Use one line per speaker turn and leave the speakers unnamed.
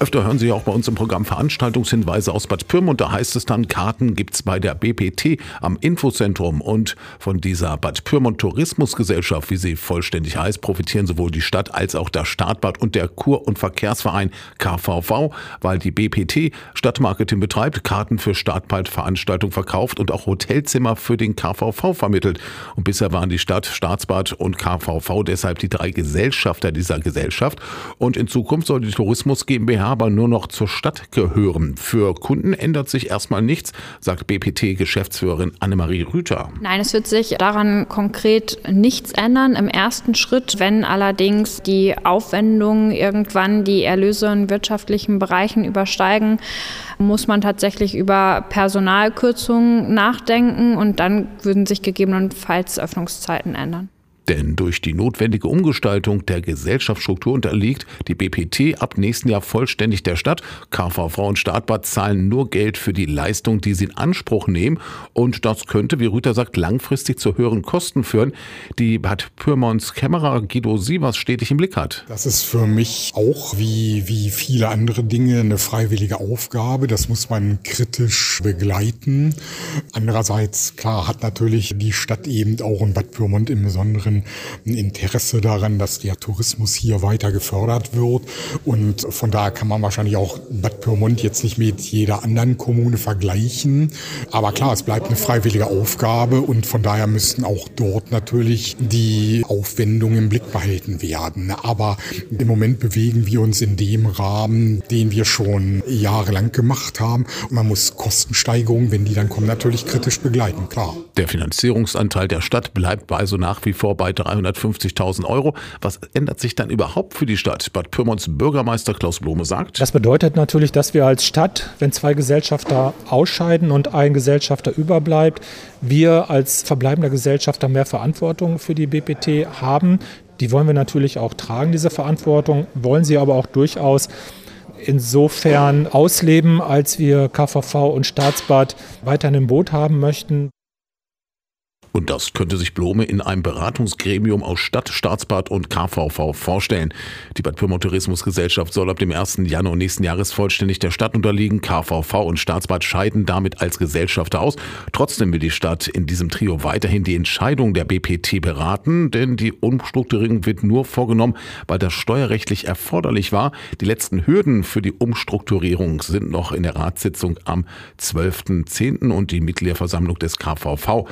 Öfter hören Sie auch bei uns im Programm Veranstaltungshinweise aus Bad Pyrmont. Da heißt es dann, Karten gibt's bei der BPT am Infozentrum. Und von dieser Bad Pyrmont Tourismusgesellschaft, wie sie vollständig heißt, profitieren sowohl die Stadt als auch das Stadtbad und der Kur- und Verkehrsverein KVV, weil die BPT Stadtmarketing betreibt, Karten für Stadtbad-Veranstaltungen verkauft und auch Hotelzimmer für den KVV vermittelt. Und bisher waren die Stadt, Staatsbad und KVV deshalb die drei Gesellschafter dieser Gesellschaft. Und in Zukunft soll die Tourismus GmbH aber nur noch zur Stadt gehören. Für Kunden ändert sich erstmal nichts, sagt BPT-Geschäftsführerin Annemarie Rüther.
Nein, es wird sich daran konkret nichts ändern im ersten Schritt. Wenn allerdings die Aufwendungen irgendwann die Erlöse in wirtschaftlichen Bereichen übersteigen, muss man tatsächlich über Personalkürzungen nachdenken und dann würden sich gegebenenfalls Öffnungszeiten ändern.
Denn durch die notwendige Umgestaltung der Gesellschaftsstruktur unterliegt die BPT ab nächsten Jahr vollständig der Stadt. KVV und Stadtbad zahlen nur Geld für die Leistung, die sie in Anspruch nehmen. Und das könnte, wie Rüther sagt, langfristig zu höheren Kosten führen, die Bad Pyrmonts Kämmerer Guido Sievers stetig im Blick hat.
Das ist für mich auch wie, wie viele andere Dinge eine freiwillige Aufgabe. Das muss man kritisch begleiten. Andererseits, klar, hat natürlich die Stadt eben auch in Bad Pyrmont im Besonderen ein Interesse daran, dass der Tourismus hier weiter gefördert wird. Und von daher kann man wahrscheinlich auch Bad Pyrmont jetzt nicht mit jeder anderen Kommune vergleichen. Aber klar, es bleibt eine freiwillige Aufgabe und von daher müssten auch dort natürlich die Aufwendungen im Blick behalten werden. Aber im Moment bewegen wir uns in dem Rahmen, den wir schon jahrelang gemacht haben. Und man muss Kostensteigerungen, wenn die dann kommen, natürlich kritisch begleiten, klar.
Der Finanzierungsanteil der Stadt bleibt also nach wie vor bei bei 350.000 Euro. Was ändert sich dann überhaupt für die Stadt? Bad Pyrmonts Bürgermeister Klaus Blome sagt.
Das bedeutet natürlich, dass wir als Stadt, wenn zwei Gesellschafter ausscheiden und ein Gesellschafter überbleibt, wir als verbleibender Gesellschafter mehr Verantwortung für die BPT haben. Die wollen wir natürlich auch tragen, diese Verantwortung, wollen sie aber auch durchaus insofern ausleben, als wir KVV und Staatsbad weiterhin im Boot haben möchten.
Und das könnte sich Blome in einem Beratungsgremium aus Stadt, Staatsbad und KVV vorstellen. Die Bad Pyrmont Tourismusgesellschaft soll ab dem 1. Januar nächsten Jahres vollständig der Stadt unterliegen. KVV und Staatsbad scheiden damit als Gesellschafter aus. Trotzdem will die Stadt in diesem Trio weiterhin die Entscheidung der BPT beraten, denn die Umstrukturierung wird nur vorgenommen, weil das steuerrechtlich erforderlich war. Die letzten Hürden für die Umstrukturierung sind noch in der Ratssitzung am 12.10. und die Mitgliederversammlung des KVV